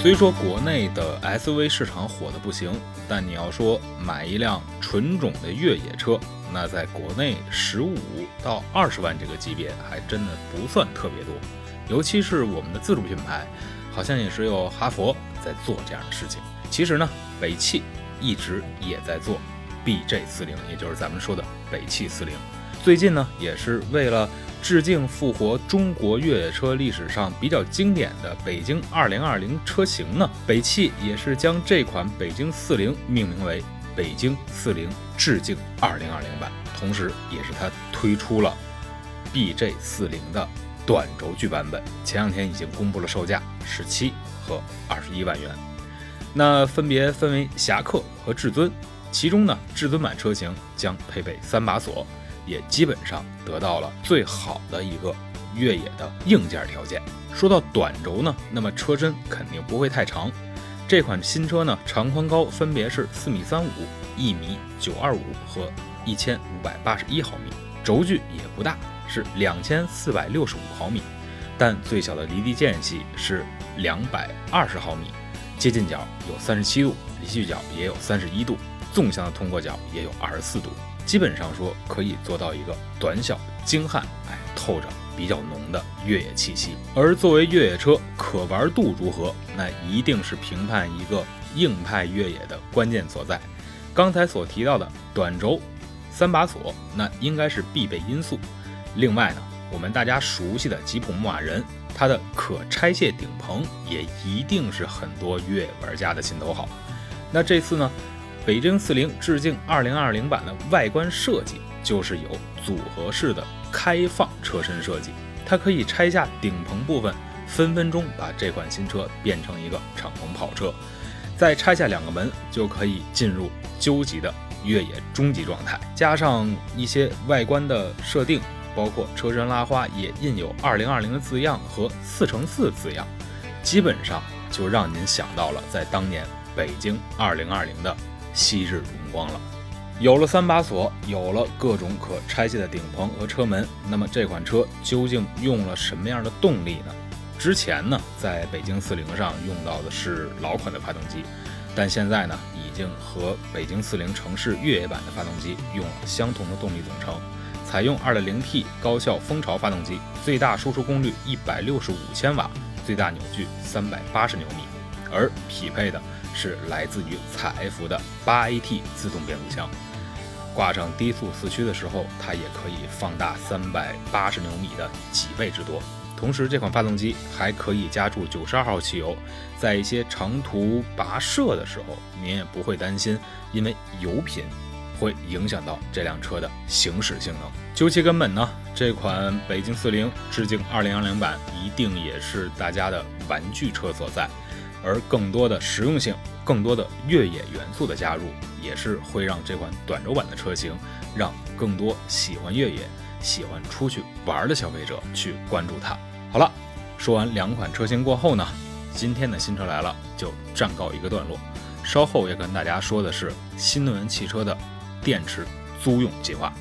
虽说国内的 SUV 市场火的不行，但你要说买一辆纯种的越野车，那在国内十五到二十万这个级别还真的不算特别多。尤其是我们的自主品牌，好像也是有哈佛在做这样的事情。其实呢，北汽一直也在做 BJ40，也就是咱们说的北汽四零。最近呢，也是为了。致敬复活中国越野车历史上比较经典的北京2020车型呢，北汽也是将这款北京四零命名为北京四零致敬2020版，同时也是它推出了 BJ 四零的短轴距版本，前两天已经公布了售价十七和二十一万元，那分别分为侠客和至尊，其中呢至尊版车型将配备三把锁。也基本上得到了最好的一个越野的硬件条件。说到短轴呢，那么车身肯定不会太长。这款新车呢，长宽高分别是四米三五、一米九二五和一千五百八十一毫米，轴距也不大，是两千四百六十五毫米，但最小的离地间隙是两百二十毫米，接近角有三十七度，离去角也有三十一度，纵向的通过角也有二十四度。基本上说可以做到一个短小精悍，哎，透着比较浓的越野气息。而作为越野车，可玩度如何，那一定是评判一个硬派越野的关键所在。刚才所提到的短轴、三把锁，那应该是必备因素。另外呢，我们大家熟悉的吉普牧马人，它的可拆卸顶棚也一定是很多越野玩家的心头好。那这次呢？北京四零致敬二零二零版的外观设计就是有组合式的开放车身设计，它可以拆下顶棚部分，分分钟把这款新车变成一个敞篷跑车。再拆下两个门，就可以进入究极的越野终极状态。加上一些外观的设定，包括车身拉花也印有二零二零的字样和四乘四字样，基本上就让您想到了在当年北京二零二零的。昔日荣光了，有了三把锁，有了各种可拆卸的顶棚和车门，那么这款车究竟用了什么样的动力呢？之前呢，在北京四零上用到的是老款的发动机，但现在呢，已经和北京四零城市越野版的发动机用了相同的动力总成，采用 2.0T 高效蜂巢发动机，最大输出功率165千瓦，最大扭矩380牛米，而匹配的。是来自于采埃孚的八 AT 自动变速箱，挂上低速四驱的时候，它也可以放大三百八十牛米的几倍之多。同时，这款发动机还可以加注九十二号汽油，在一些长途跋涉的时候，您也不会担心，因为油品会影响到这辆车的行驶性能。究其根本呢，这款北京四零致敬二零二零版，一定也是大家的玩具车所在。而更多的实用性、更多的越野元素的加入，也是会让这款短轴版的车型，让更多喜欢越野、喜欢出去玩的消费者去关注它。好了，说完两款车型过后呢，今天的新车来了就暂告一个段落。稍后要跟大家说的是新能源汽车的电池租用计划。